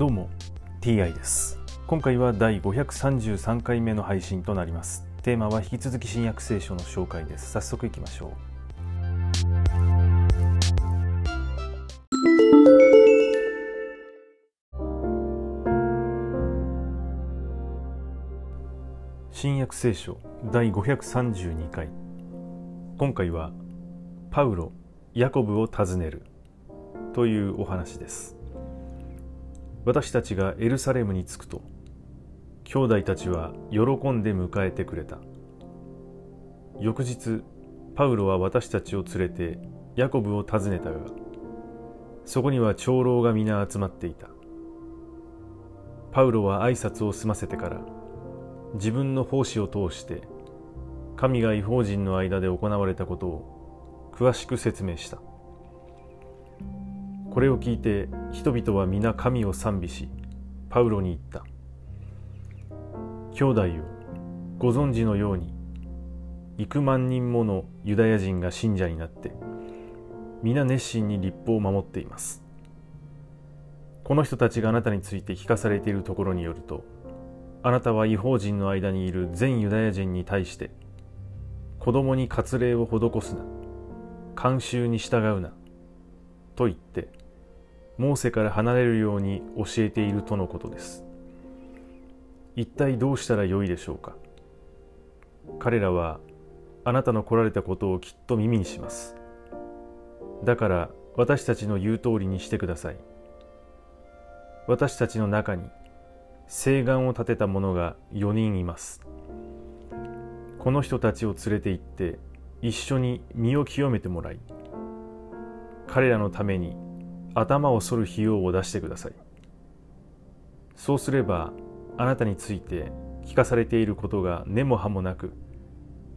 どうも TI です。今回は第533回目の配信となります。テーマは引き続き新約聖書の紹介です。早速いきましょう。新約聖書第532回。今回はパウロヤコブを訪ねるというお話です。私たちがエルサレムに着くと兄弟たちは喜んで迎えてくれた。翌日パウロは私たちを連れてヤコブを訪ねたがそこには長老が皆集まっていた。パウロは挨拶を済ませてから自分の奉仕を通して神が違法人の間で行われたことを詳しく説明した。これを聞いて人々は皆神を賛美しパウロに言った。兄弟よご存知のように幾万人ものユダヤ人が信者になって皆熱心に立法を守っています。この人たちがあなたについて聞かされているところによるとあなたは違法人の間にいる全ユダヤ人に対して子供に割礼を施すな慣習に従うなと言ってモーセから離れるように教えているとのことです。一体どうしたらよいでしょうか？彼らはあなたの来られたことをきっと耳にします。だから私たちの言う通りにしてください。私たちの中に誓願を立てた者が4人います。この人たちを連れて行って一緒に身を清めてもらい彼らのために頭を剃る費用を出してください。そうすればあなたについて聞かされていることが根も葉もなく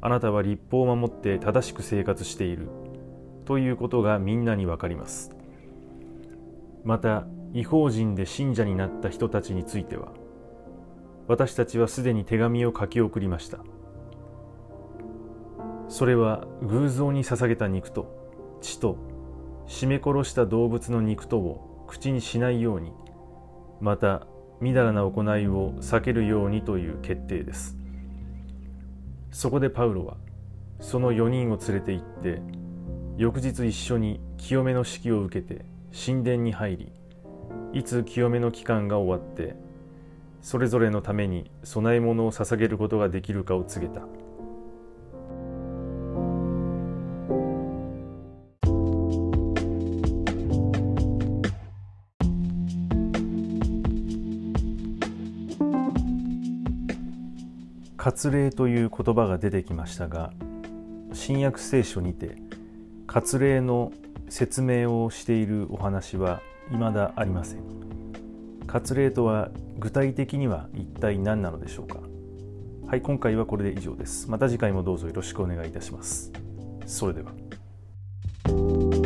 あなたは立法を守って正しく生活しているということがみんなにわかります。また違法人で信者になった人たちについては私たちはすでに手紙を書き送りました。それは偶像に捧げた肉と血と絞め殺した動物の肉とを口にしないようにまたみだらな行いを避けるようにという決定です。そこでパウロはその4人を連れて行って翌日一緒に清めの式を受けて神殿に入りいつ清めの期間が終わってそれぞれのために供え物を捧げることができるかを告げた。割礼という言葉が出てきましたが新約聖書にて割礼の説明をしているお話は未だありません割礼とは具体的には一体何なのでしょうか。はい今回はこれで以上です。また次回もどうぞよろしくお願いいたします。それでは。